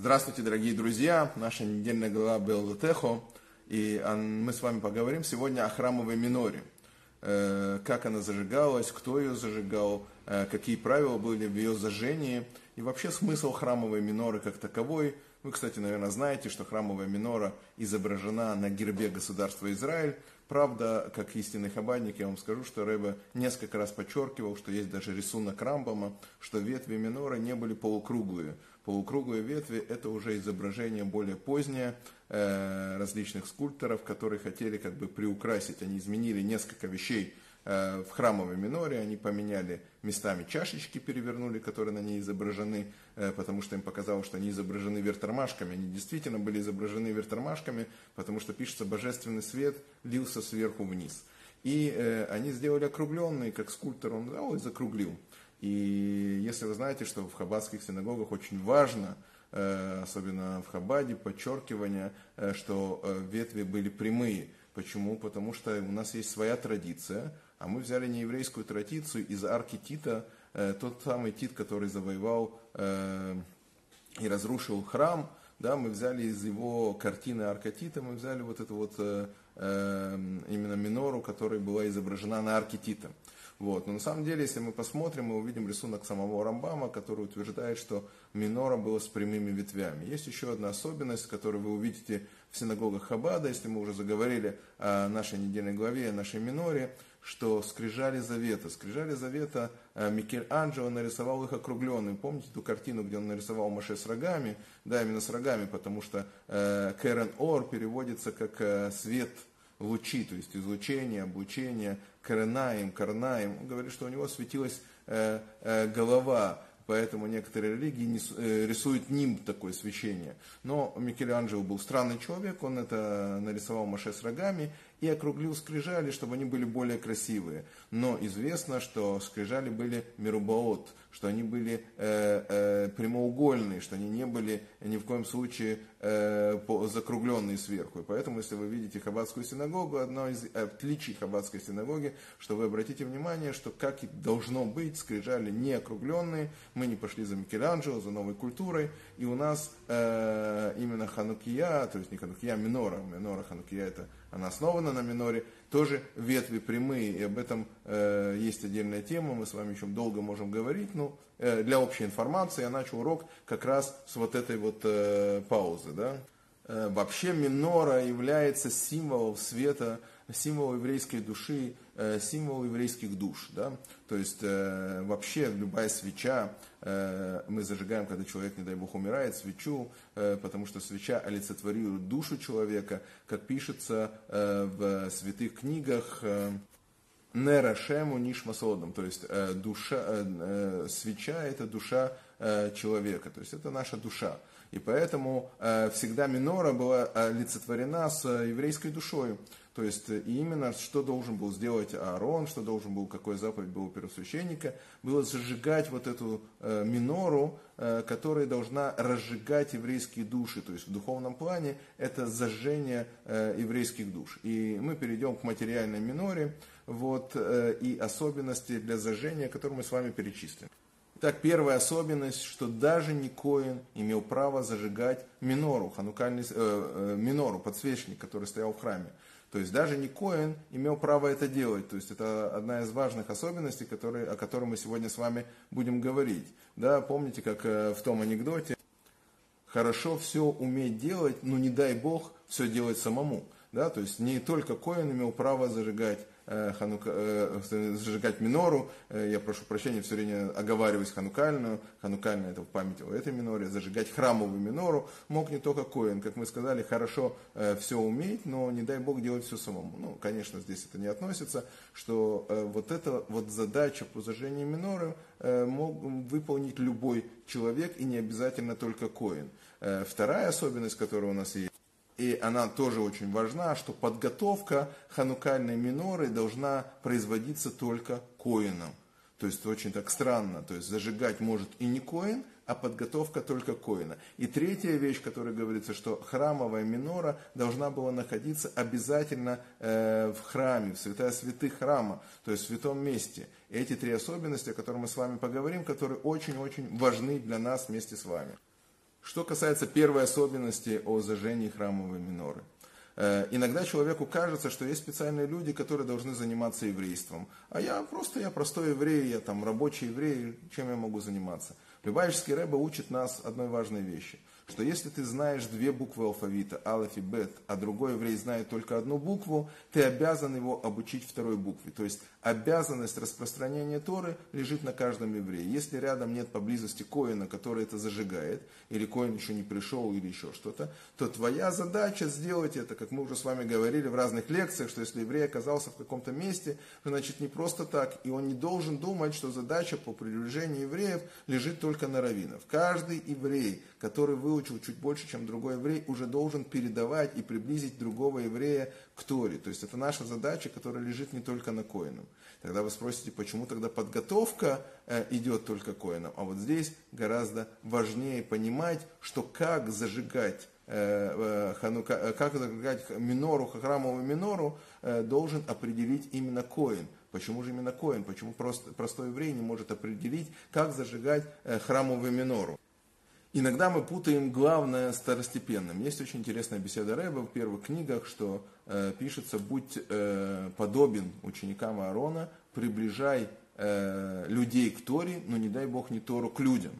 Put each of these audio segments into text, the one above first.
Здравствуйте, дорогие друзья! Наша недельная глава Беллатехо. И мы с вами поговорим сегодня о храмовой миноре. Э, как она зажигалась, кто ее зажигал, э, какие правила были в ее зажжении. И вообще смысл храмовой миноры как таковой. Вы, кстати, наверное, знаете, что храмовая минора изображена на гербе государства Израиль. Правда, как истинный хабадник, я вам скажу, что Рэбе несколько раз подчеркивал, что есть даже рисунок Рамбама, что ветви минора не были полукруглые. Полукруглые ветви – это уже изображение более позднее э, различных скульпторов, которые хотели как бы приукрасить. Они изменили несколько вещей – Э, в храмовой миноре, они поменяли местами чашечки, перевернули, которые на ней изображены, э, потому что им показалось, что они изображены вертормашками. Они действительно были изображены вертормашками, потому что пишется «божественный свет лился сверху вниз». И они сделали округленный, как скульптор он взял и закруглил. И если вы знаете, что в хаббатских синагогах очень важно, особенно в Хабаде, подчеркивание, что ветви были прямые. Почему? Потому что у нас есть своя традиция, а мы взяли не еврейскую традицию из арки Тита, э, тот самый Тит, который завоевал э, и разрушил храм, да, мы взяли из его картины арка Тита, мы взяли вот эту вот э, э, именно минору, которая была изображена на арке Тита. Вот. Но на самом деле, если мы посмотрим, мы увидим рисунок самого Рамбама, который утверждает, что минора была с прямыми ветвями. Есть еще одна особенность, которую вы увидите в синагогах Хабада, если мы уже заговорили о нашей недельной главе, о нашей миноре, что скрижали завета. Скрижали завета э, Микель Анджело нарисовал их округленными. Помните ту картину, где он нарисовал Маше с рогами? Да, именно с рогами, потому что э, Ор переводится как э, свет лучи, то есть излучение, облучение, Карнаем, Карнаем. Он говорит, что у него светилась э, э, голова, поэтому некоторые религии э, рисуют нимб такое свечение. Но Микеланджело был странный человек, он это нарисовал Маше с рогами, и округлил скрижали, чтобы они были более красивые. Но известно, что скрижали были мерубаот, что они были э, э, прямоугольные, что они не были ни в коем случае э, закругленные сверху. И поэтому, если вы видите Хаббатскую синагогу, одно из отличий Хаббатской синагоги, что вы обратите внимание, что как и должно быть, скрижали не округленные, мы не пошли за Микеланджело, за новой культурой, и у нас э, именно Ханукия, то есть не Ханукия, а Минора, Минора Ханукия это она основана на миноре, тоже ветви прямые, и об этом э, есть отдельная тема, мы с вами еще долго можем говорить, но э, для общей информации я начал урок как раз с вот этой вот э, паузы. Да? Э, вообще минора является символом света, символ еврейской души, э, символ еврейских душ. Да? То есть э, вообще любая свеча, мы зажигаем, когда человек, не дай бог, умирает, свечу, потому что свеча олицетворирует душу человека, как пишется в святых книгах. Нерашему нишмасодом, то есть душа, свеча это душа человека, то есть это наша душа. И поэтому всегда минора была олицетворена с еврейской душой. То есть э, именно что должен был сделать Аарон, что должен был, какой заповедь был у первосвященника, было зажигать вот эту э, минору, э, которая должна разжигать еврейские души. То есть в духовном плане это зажжение э, еврейских душ. И мы перейдем к материальной миноре вот, э, и особенности для зажжения, которые мы с вами перечислим. Так, первая особенность, что даже не Коин имел право зажигать минору, ханукальный, э, э, минору, подсвечник, который стоял в храме. То есть даже не Коин имел право это делать. То есть это одна из важных особенностей, которые, о которой мы сегодня с вами будем говорить. Да, помните, как э, в том анекдоте, хорошо все уметь делать, но не дай Бог все делать самому. Да, то есть не только Коин имел право зажигать ханука, э, зажигать минору. Э, я прошу прощения, все время оговариваюсь ханукальную. Ханукальная это в память о этой миноре. Зажигать храмовую минору мог не только Коин. Как мы сказали, хорошо все уметь, но не дай Бог делать все самому. Ну, конечно, здесь это не относится, что вот эта вот задача по зажжению миноры мог выполнить любой человек и не обязательно только Коин. Вторая особенность, которая у нас есть, и она тоже очень важна, что подготовка ханукальной миноры должна производиться только коином. То есть очень так странно, то есть зажигать может и не коин, а подготовка только коина. И третья вещь, которая говорится, что храмовая минора должна была находиться обязательно э, в храме, в святая святых храма, то есть в святом месте. Эти три особенности, о которых мы с вами поговорим, которые очень-очень важны для нас вместе с вами. Что касается первой особенности о зажжении храмовой миноры. Э, иногда человеку кажется, что есть специальные люди, которые должны заниматься еврейством. А я просто, я простой еврей, я там рабочий еврей, чем я могу заниматься? Любавический Рэбе учит нас одной важной вещи – что если ты знаешь две буквы алфавита, алф и бет, а другой еврей знает только одну букву, ты обязан его обучить второй букве. То есть обязанность распространения Торы лежит на каждом еврее. Если рядом нет поблизости коина, который это зажигает, или коин еще не пришел, или еще что-то, то твоя задача сделать это, как мы уже с вами говорили в разных лекциях, что если еврей оказался в каком-то месте, значит не просто так, и он не должен думать, что задача по приближению евреев лежит только на раввинов. Каждый еврей, который выучил чуть больше, чем другой еврей, уже должен передавать и приблизить другого еврея к Торе. То есть это наша задача, которая лежит не только на коинам. Тогда вы спросите, почему тогда подготовка э, идет только коинам. А вот здесь гораздо важнее понимать, что как зажигать э, э, ханука, как зажигать минору, храмовую минору, должен определить именно коин. Почему же именно коин? Почему просто, простой еврей не может определить, как зажигать храмовую минору? Иногда мы путаем главное с второстепенным. Есть очень интересная беседа Рэба в первых книгах, что э, пишется, будь э, подобен ученикам Аарона, приближай э, людей к Торе, но не дай Бог не Тору к людям.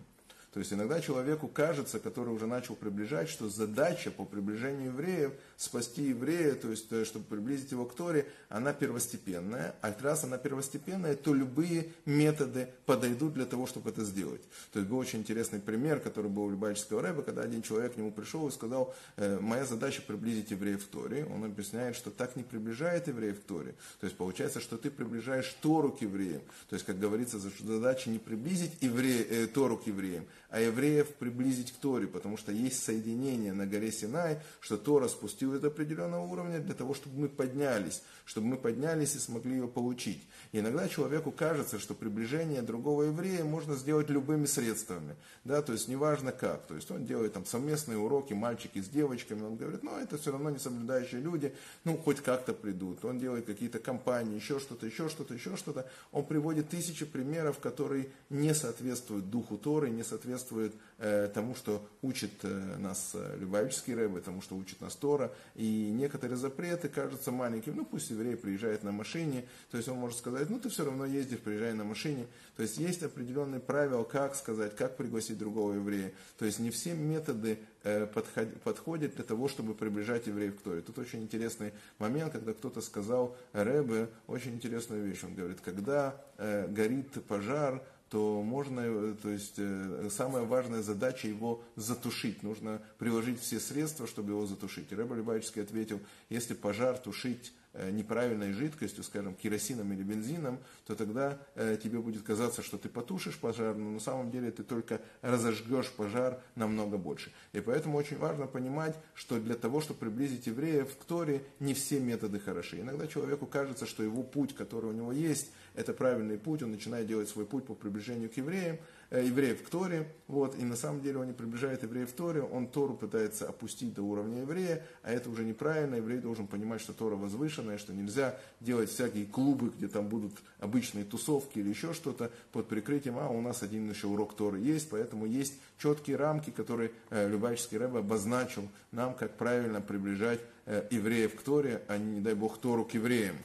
То есть иногда человеку кажется, который уже начал приближать, что задача по приближению евреев, спасти еврея, то есть э, чтобы приблизить его к Торе, она первостепенная. А раз она первостепенная, то любые методы подойдут для того, чтобы это сделать. То есть был очень интересный пример, который был у Любавического рэба, когда один человек к нему пришел и сказал, «Э, моя задача приблизить евреев к Торе. Он объясняет, что так не приближает евреев к Торе. То есть получается, что ты приближаешь Тору к евреям. То есть, как говорится, задача не приблизить еврея, э, Тору к евреям, а евреев приблизить к Торе, потому что есть соединение на горе Синай, что Тора спустилась до определенного уровня для того, чтобы мы поднялись, чтобы мы поднялись и смогли ее получить. И иногда человеку кажется, что приближение другого еврея можно сделать любыми средствами, да, то есть неважно как, то есть он делает там совместные уроки, мальчики с девочками, он говорит, ну это все равно не соблюдающие люди, ну хоть как-то придут, он делает какие-то компании, еще что-то, еще что-то, еще что-то, он приводит тысячи примеров, которые не соответствуют духу Торы, не соответствуют соответствует э, тому, что учит э, нас э, Любавический Рэбе, тому, что учит нас Тора. И некоторые запреты кажутся маленькими. Ну, пусть еврей приезжает на машине, то есть он может сказать, ну, ты все равно ездишь, приезжай на машине. То есть есть определенные правила, как сказать, как пригласить другого еврея. То есть не все методы э, подходят для того, чтобы приближать евреев к Торе. Тут очень интересный момент, когда кто-то сказал Рэбе очень интересную вещь. Он говорит, когда э, горит пожар, то можно, э, то есть э, самая важная задача его затушить. Нужно приложить все средства, чтобы его затушить. И Рэб ответил, если пожар тушить Э, неправильной жидкостью, скажем, керосином или бензином, то тогда тебе будет казаться, что ты потушишь пожар, но на самом деле ты только разожгешь пожар намного больше. И поэтому очень важно понимать, что для того, чтобы приблизить евреев к Торе, не все методы хороши. Иногда человеку кажется, что его путь, который у него есть, это правильный путь, он начинает делать свой путь по приближению к евреям, Э, евреев к Торе, вот, и на самом деле он не приближает евреев к Торе, он Тору пытается опустить до уровня еврея, а это уже неправильно, еврей должен понимать, что Тора возвышенная, что нельзя делать всякие клубы, где там будут обычные тусовки или еще что-то под прикрытием, а у нас один еще урок Торы есть, поэтому есть четкие рамки, которые э, Любавический Рэб обозначил нам, как правильно приближать э, евреев к Торе, а не, не дай Бог, Тору к евреям.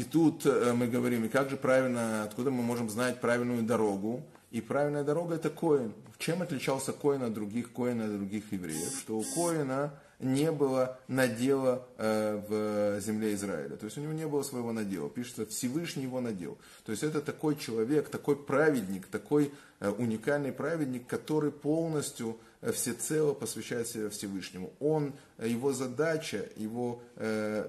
И тут э, мы говорим, и как же правильно, откуда мы можем знать правильную дорогу? И правильная дорога это Коин. Чем отличался Коин от других Коин от других евреев? Что у Коина не было надела э, в земле Израиля. То есть у него не было своего надела. Пишется, Всевышний его надел. То есть это такой человек, такой праведник, такой э, уникальный праведник, который полностью всецело посвящает себя Всевышнему. Он, его задача, его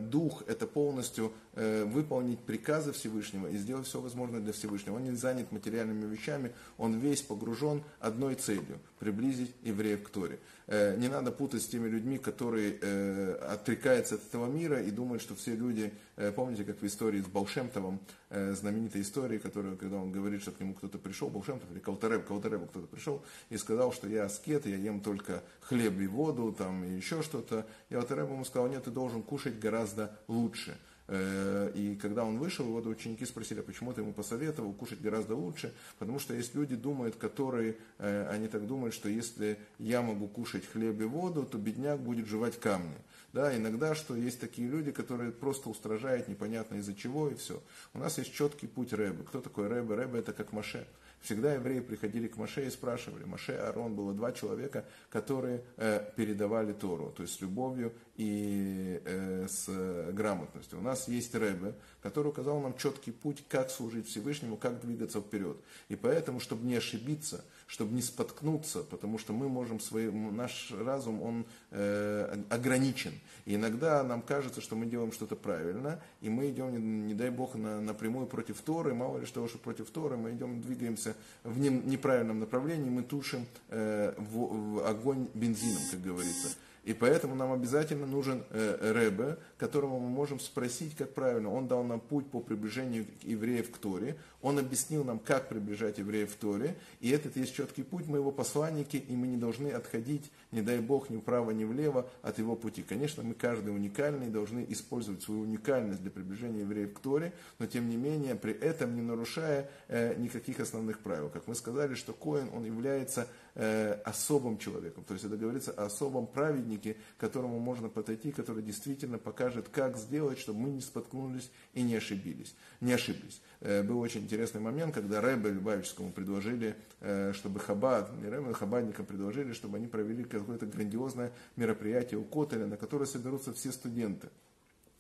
дух, это полностью выполнить приказы Всевышнего и сделать все возможное для Всевышнего. Он не занят материальными вещами, он весь погружен одной целью – приблизить евреев к Торе. Э, не надо путать с теми людьми, которые э, отрекаются от этого мира и думают, что все люди, э, помните, как в истории с Балшемтовым, знаменитой истории, которая, когда он говорит, что к нему кто-то пришел, Балшемтов или Калтареб, Калтаребу кто-то пришел и сказал, что я аскет, я ем только хлеб и воду, там, и еще что-то. И Калтареб ему сказал, нет, ты должен кушать гораздо лучше. Э, и когда он вышел, вот ученики спросили, а почему ты ему посоветовал, кушать гораздо лучше, потому что есть люди, думают, которые, э, они так думают, что если я могу кушать хлеб и воду, то бедняк будет жевать камни. Да, иногда, что есть такие люди, которые просто устражают непонятно из-за чего и все. У нас есть четкий путь Рэбы. Кто такой Рэбе? Рэбе это как Маше. Всегда евреи приходили к Маше и спрашивали. Маше и Аарон было два человека, которые э, передавали Тору, то есть с любовью и э, с грамотностью. У нас есть Рэбе, который указал нам четкий путь, как служить Всевышнему, как двигаться вперед. И поэтому, чтобы не ошибиться, чтобы не споткнуться, потому что мы можем свой, наш разум, он э, ограничен. И иногда нам кажется, что мы делаем что-то правильно, и мы идем, не, не дай бог, на, напрямую против Торы, мало ли что, что против Торы, мы идем, двигаемся в не, неправильном направлении, мы тушим э, в, в огонь бензином, как говорится. И поэтому нам обязательно нужен э, Ребе, которого мы можем спросить, как правильно. Он дал нам путь по приближению евреев к Торе. Он объяснил нам, как приближать евреев к Торе. И этот есть четкий путь. Мы его посланники, и мы не должны отходить, не дай Бог, ни вправо, ни влево от его пути. Конечно, мы каждый уникальный, должны использовать свою уникальность для приближения евреев к Торе, но тем не менее, при этом не нарушая э, никаких основных правил. Как мы сказали, что Коин, он является э, особым человеком. То есть это говорится о особом праведнике, к которому можно подойти, который действительно покажет, как сделать, чтобы мы не споткнулись и не ошибились. Не ошиблись. Э, был очень интересный момент, когда Рэбе Любавическому предложили, э, чтобы Хабад, не Рэбе, а Хабадникам предложили, чтобы они провели какое-то грандиозное мероприятие у Котеля, на которое соберутся все студенты.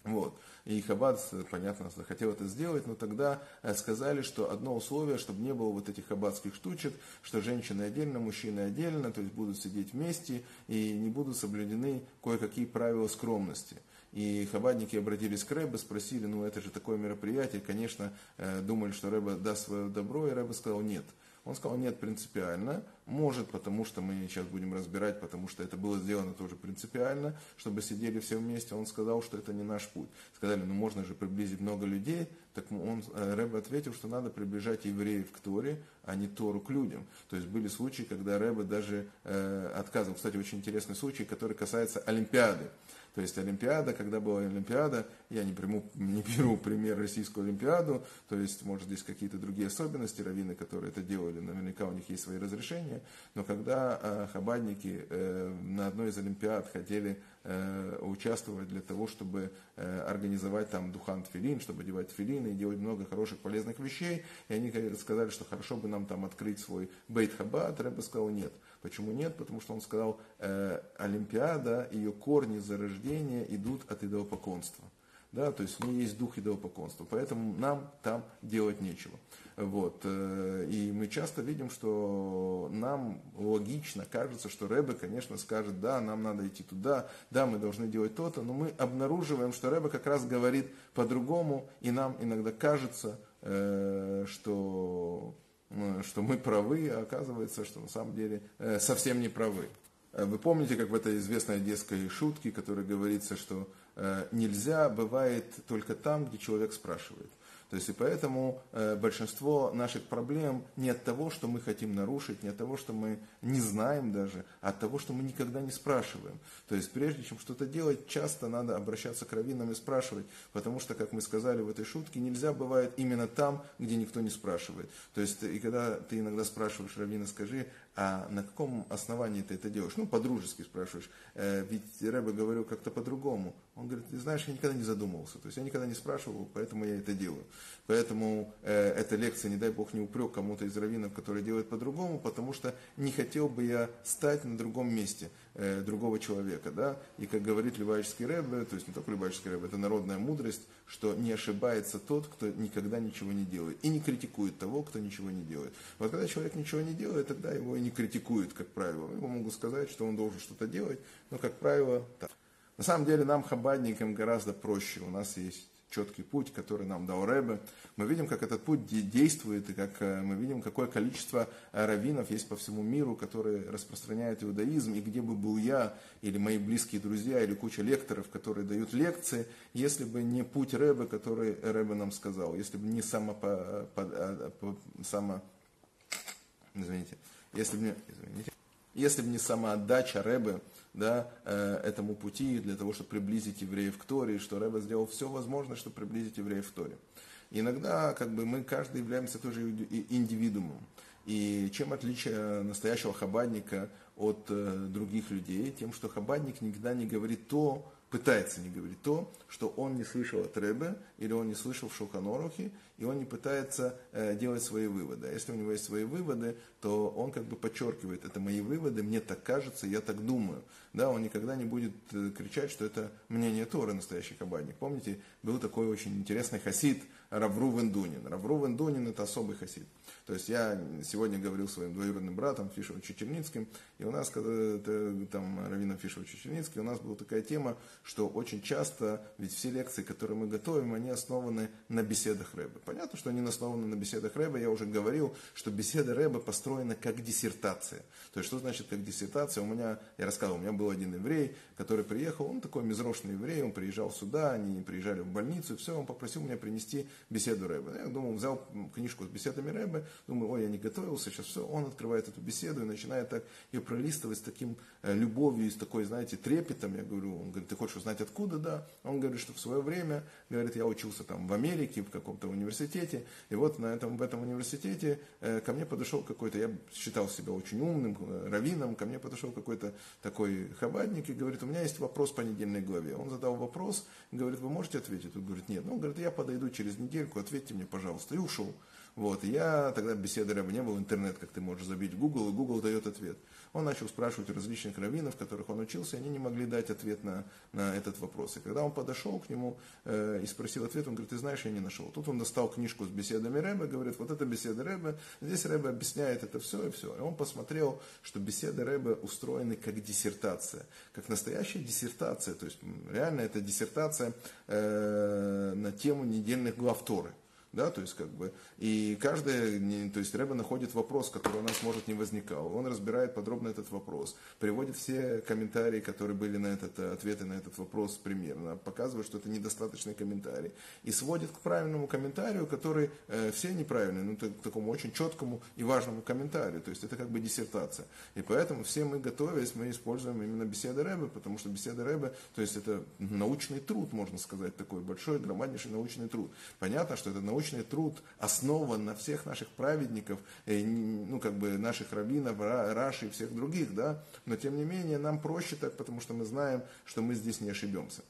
Вот. И Хаббат, понятно, захотел это сделать, но тогда э, сказали, что одно условие, чтобы не было вот этих хаббатских штучек, что женщины отдельно, мужчины отдельно, то есть будут сидеть вместе и не будут соблюдены кое-какие правила скромности. И хабадники обратились к Рэбе, спросили, ну это же такое мероприятие, конечно, э, думали, что Рэбе даст свое добро, и Рэбе сказал нет – он сказал, нет, принципиально. Может, потому что мы сейчас будем разбирать, потому что это было сделано тоже принципиально, чтобы сидели все вместе. Он сказал, что это не наш путь. Сказали, ну можно же приблизить много людей. Так он, э, Рэбе ответил, что надо приближать евреев к Торе, а не Тору к людям. То есть были случаи, когда Рэбе даже э, отказывал. Кстати, очень интересный случай, который касается Олимпиады. То есть Олимпиада, когда была Олимпиада, я не, приму, не беру пример Российскую Олимпиаду, то есть, может, здесь какие-то другие особенности, раввины, которые это делали, наверняка у них есть свои разрешения, но когда э, хабадники э, на одной из Олимпиад хотели э, участвовать для того, чтобы э, организовать там духан тфилин, чтобы одевать тфилин и делать много хороших полезных вещей, и они сказали, что хорошо бы нам там открыть свой бейт хабад, Рэбе сказал нет. Почему нет? Потому что он сказал, э, Олимпиада, ее корни зарождения идут от идолопоклонства. Да, то есть в ней есть дух идолопоклонства, поэтому нам там делать нечего. Вот. Э, и мы часто видим, что нам логично кажется, что Рэбе, конечно, скажет, да, нам надо идти туда, да, мы должны делать то-то, но мы обнаруживаем, что Рэбе как раз говорит по-другому, и нам иногда кажется, э, что что мы правы, а оказывается, что на самом деле э, совсем не правы. Э, вы помните, как в этой известной детской шутке, которой говорится, что э, нельзя бывает только там, где человек спрашивает. То есть и поэтому э, большинство наших проблем не от того, что мы хотим нарушить, не от того, что мы не знаем даже, а от того, что мы никогда не спрашиваем. То есть прежде чем что-то делать, часто надо обращаться к раввинам и спрашивать, потому что, как мы сказали в этой шутке, нельзя бывает именно там, где никто не спрашивает. То есть и когда ты иногда спрашиваешь раввина, скажи, а на каком основании ты это делаешь? Ну, по-дружески спрашиваешь. Э, ведь Рэбе говорил как-то по-другому. Он говорит, ты знаешь, я никогда не задумывался. То есть я никогда не спрашивал, поэтому я это делаю. Поэтому э, эта лекция, не дай бог, не упрек кому-то из раввинов, который делает по-другому, потому что не хотел бы я стать на другом месте э, другого человека. Да? И как говорит Любавический Рэбе, то есть не только Любавический Рэбе, это народная мудрость, что не ошибается тот, кто никогда ничего не делает. И не критикует того, кто ничего не делает. Вот когда человек ничего не делает, тогда его и не критикуют, как правило. Ему могут сказать, что он должен что-то делать, но, как правило, так. На самом деле нам, хабадникам, гораздо проще. У нас есть четкий путь, который нам дал Рэбе. Мы видим, как этот путь действует, и как э, мы видим, какое количество э, раввинов есть по всему миру, которые распространяют иудаизм, и где бы был я, или мои близкие друзья, или куча лекторов, которые дают лекции, если бы не путь Рэбе, который Рэбе нам сказал, если бы не само, по, по, само извините, если бы не, извините, если бы не самоотдача Рэбе, да, э, этому пути для того, чтобы приблизить евреев к Торе, что Рэбе сделал все возможное, чтобы приблизить евреев к Торе. Иногда как бы мы каждый являемся тоже индивидуумом. И чем отличие настоящего хабадника от э, других людей? Тем, что хабадник никогда не говорит то, пытается не говорить то, что он не слышал от Рэбе, или он не слышал в Шуханорухе, и он не пытается э, делать свои выводы. А если у него есть свои выводы, то он как бы подчеркивает, это мои выводы, мне так кажется, я так думаю. Да, он никогда не будет э, кричать, что это мнение Торы, настоящий кабадник. Помните, был такой очень интересный хасид Раврувен Дунин. Раврувен Дунин это особый хасид. То есть я сегодня говорил своим двоюродным братом Фишевым Чечерницким, и у нас, когда это, там, Равином Фишевым Чечерницким, у нас была такая тема, что очень часто, ведь все лекции, которые мы готовим, они основаны на беседах Рэбе. Понятно, что они основаны на беседах Рэбе, я уже говорил, что беседа Рэбе построена как диссертация. То есть, что значит как диссертация? У меня, я рассказывал, у меня был один еврей, который приехал, он такой мизрошный еврей, он приезжал сюда, они приезжали в больницу, и все, он попросил меня принести беседу Рэбе. Я думал, взял книжку с беседами Рэбе, думаю, ой, я не готовился, сейчас все, он открывает эту беседу и начинает так ее пролистывать с таким э, любовью, с такой, знаете, трепетом. Я говорю, он говорит, ты хочешь узнать откуда, да? Он говорит, что в свое время, говорит, я учился там в Америке, в каком-то университете, и вот на этом, в этом университете э, ко мне подошел какой-то, я считал себя очень умным, э, раввином, ко мне подошел какой-то такой хабадник и говорит, у меня есть вопрос по недельной главе. Он задал вопрос, говорит, вы можете ответить? Он говорит, нет. Ну, он говорит, я подойду через недельку, ответьте мне, пожалуйста. И ушел. Вот, я тогда беседы рэба не был, интернет, как ты можешь забить Google, и Google дает ответ. Он начал спрашивать различных раввинов, которых он учился, и они не могли дать ответ на, на этот вопрос. И когда он подошел к нему э, и спросил ответ, он говорит, ты знаешь, я не нашел. Тут он достал книжку с беседами Рэба, говорит, вот это беседа Рэба, здесь Рэба объясняет это все и все. И он посмотрел, что беседы Рэба устроены как диссертация, как настоящая диссертация, то есть реально это диссертация э, на тему недельных глав Торы да, то есть как бы, и каждый, то есть Рэба находит вопрос, который у нас может не возникал, он разбирает подробно этот вопрос, приводит все комментарии, которые были на этот, ответы на этот вопрос примерно, показывает, что это недостаточный комментарий, и сводит к правильному комментарию, который э, все неправильные, ну, к такому очень четкому и важному комментарию, то есть это как бы диссертация, и поэтому все мы готовясь, мы используем именно беседы Рэбе, потому что беседы Рэбе, то есть это научный труд, можно сказать, такой большой, громаднейший научный труд. Понятно, что это научный научный труд основан на всех наших праведников, э, ну, как бы наших раввинов, Раши и всех других, да, но тем не менее нам проще так, потому что мы знаем, что мы здесь не ошибемся.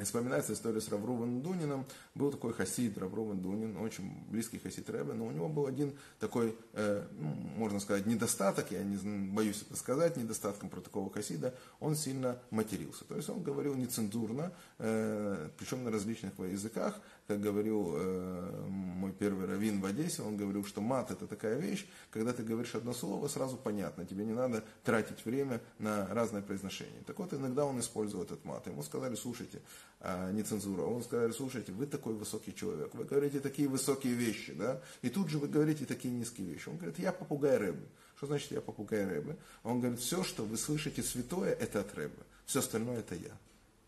И вспоминается история с Равруван Дунином. Был такой хасид Равруван Дунин, очень близкий хасид Рэбе, но у него был один такой, э, ну, можно сказать, недостаток, я не боюсь это сказать, недостатком про такого хасида, он сильно матерился. То есть он говорил нецензурно, э, причем на различных языках, как говорил э, мой первый раввин в Одессе, он говорил, что мат это такая вещь, когда ты говоришь одно слово, сразу понятно, тебе не надо тратить время на разное произношение. Так вот, иногда он использовал этот мат. Ему сказали, слушайте, а, не цензура, он сказали, слушайте, вы такой высокий человек, вы говорите такие высокие вещи, да, и тут же вы говорите такие низкие вещи. Он говорит, я попугай Рэбы. Что значит я попугай Рэбы? Он говорит, все, что вы слышите святое, это от Рэбы, все остальное это я.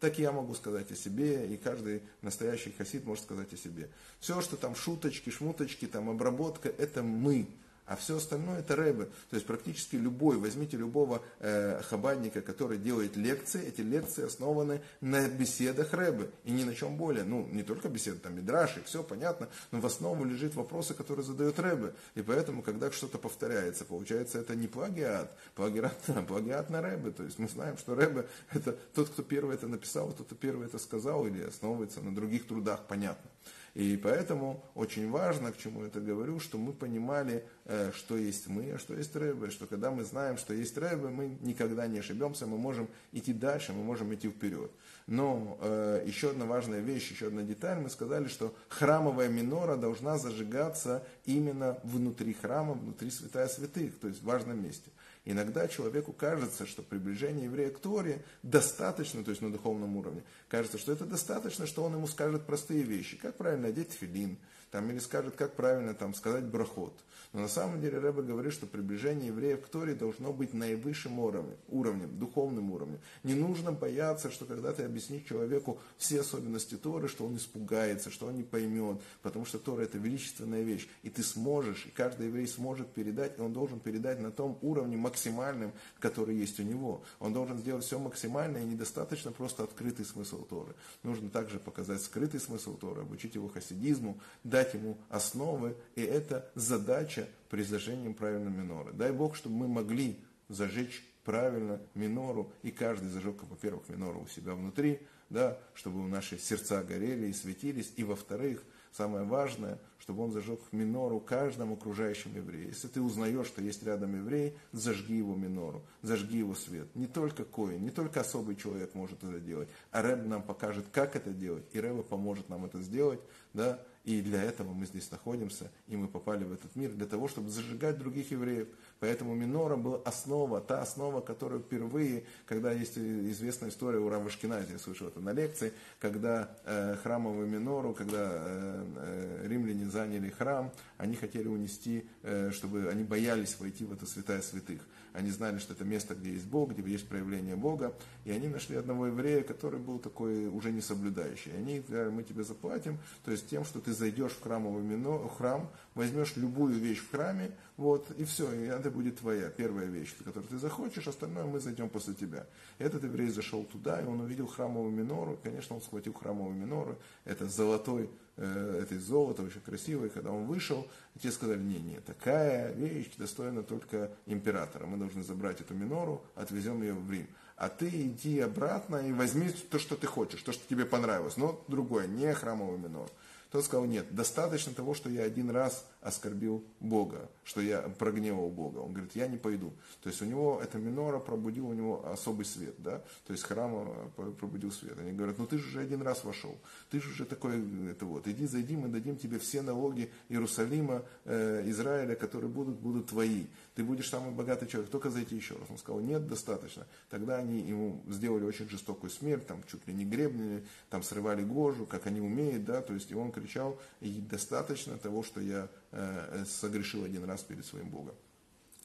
Так я могу сказать о себе, и каждый настоящий хасид может сказать о себе. Все, что там шуточки, шмуточки, там обработка, это мы. А все остальное это рэбы. То есть практически любой, возьмите любого э, хабадника, который делает лекции, эти лекции основаны на беседах рэбы. И ни на чем более. Ну, не только беседы, там мидраши, все понятно, но в основу лежит вопросы, которые задают рэбы. И поэтому, когда что-то повторяется, получается, это не плагиат, плагиат, а плагиат на рэбы. То есть мы знаем, что рэбы это тот, кто первый это написал, тот, кто первый это сказал, или основывается на других трудах, понятно. И поэтому очень важно, к чему я это говорю, что мы понимали, э, что есть мы, а что есть Рэбе, что когда мы знаем, что есть Рэбе, мы никогда не ошибемся, мы можем идти дальше, мы можем идти вперед. Но э, еще одна важная вещь, еще одна деталь, мы сказали, что храмовая минора должна зажигаться именно внутри храма, внутри святая святых, то есть в важном месте. Иногда человеку кажется, что приближение еврея к Торе достаточно, то есть на духовном уровне, кажется, что это достаточно, что он ему скажет простые вещи, как правильно одеть филин, там, или скажет, как правильно там, сказать брахот. Но на самом деле Рэбе говорит, что приближение евреев к Торе должно быть наивысшим уровнем, уровнем, духовным уровнем. Не нужно бояться, что когда ты объяснишь человеку все особенности Торы, что он испугается, что он не поймет, потому что Тора это величественная вещь, и ты сможешь, и каждый еврей сможет передать, и он должен передать на том уровне максимальном, который есть у него. Он должен сделать все максимально, и недостаточно просто открытый смысл Торы. Нужно также показать скрытый смысл Торы, обучить его хасидизму, дать ему основы, и это задача при зажжении правильно миноры. Дай Бог, чтобы мы могли зажечь правильно минору, и каждый зажег, во-первых, минору у себя внутри, да, чтобы наши сердца горели и светились, и во-вторых, самое важное, чтобы он зажег минору каждому окружающему еврею. Если ты узнаешь, что есть рядом еврей, зажги его минору, зажги его свет. Не только коин, не только особый человек может это делать, а Рэб нам покажет, как это делать, и Рэб поможет нам это сделать, да, и для этого мы здесь находимся, и мы попали в этот мир, для того, чтобы зажигать других евреев. Поэтому минора была основа, та основа, которую впервые, когда есть известная история у Рава я слышал это на лекции, когда э, храмовую минору, когда э, э, римляне заняли храм, они хотели унести, э, чтобы они боялись войти в это святая святых. Они знали, что это место, где есть Бог, где есть проявление Бога, и они нашли одного еврея, который был такой уже не соблюдающий. Они мы тебе заплатим, то есть тем, что ты зайдешь в храмовый мино, храм, возьмешь любую вещь в храме, вот, и все, и это будет твоя первая вещь, которую ты захочешь, остальное мы зайдем после тебя. Этот еврей зашел туда, и он увидел храмовую минору, конечно, он схватил храмовую минору, это золотой, э, это из золота, очень красивый, когда он вышел, те сказали, не, не, такая вещь достойна только императора, мы должны забрать эту минору, отвезем ее в Рим. А ты иди обратно и возьми то, что ты хочешь, то, что тебе понравилось, но другое, не храмовую минору. Тот сказал, нет, достаточно того, что я один раз оскорбил Бога, что я прогневал Бога. Он говорит, я не пойду. То есть у него эта минора пробудила у него особый свет, да, то есть храм э, пробудил свет. Они говорят, ну ты же уже один раз вошел, ты же уже такой, это вот, иди зайди, мы дадим тебе все налоги Иерусалима, э, Израиля, которые будут, будут твои. Ты будешь самый богатый человек, только зайти еще раз. Он сказал, нет, достаточно. Тогда они ему сделали очень жестокую смерть, там чуть ли не гребнями, там срывали кожу, как они умеют, да, то есть и он кричал, и достаточно того, что я э, согрешил один раз перед своим Богом.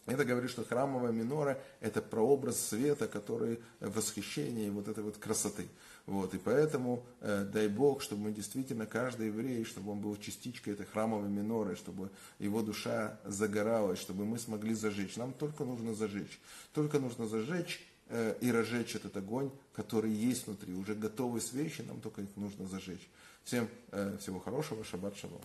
Это говорит, что храмовая минора – это прообраз света, который восхищение вот этой вот красоты. Вот, и поэтому э, дай Бог, чтобы мы действительно, каждый еврей, чтобы он был частичкой этой храмовой миноры, чтобы его душа загоралась, чтобы мы смогли зажечь. Нам только нужно зажечь. Только нужно зажечь э, и разжечь этот огонь, который есть внутри. Уже готовые свечи, нам только их нужно зажечь. Всем э, всего хорошего, шаббат шалом.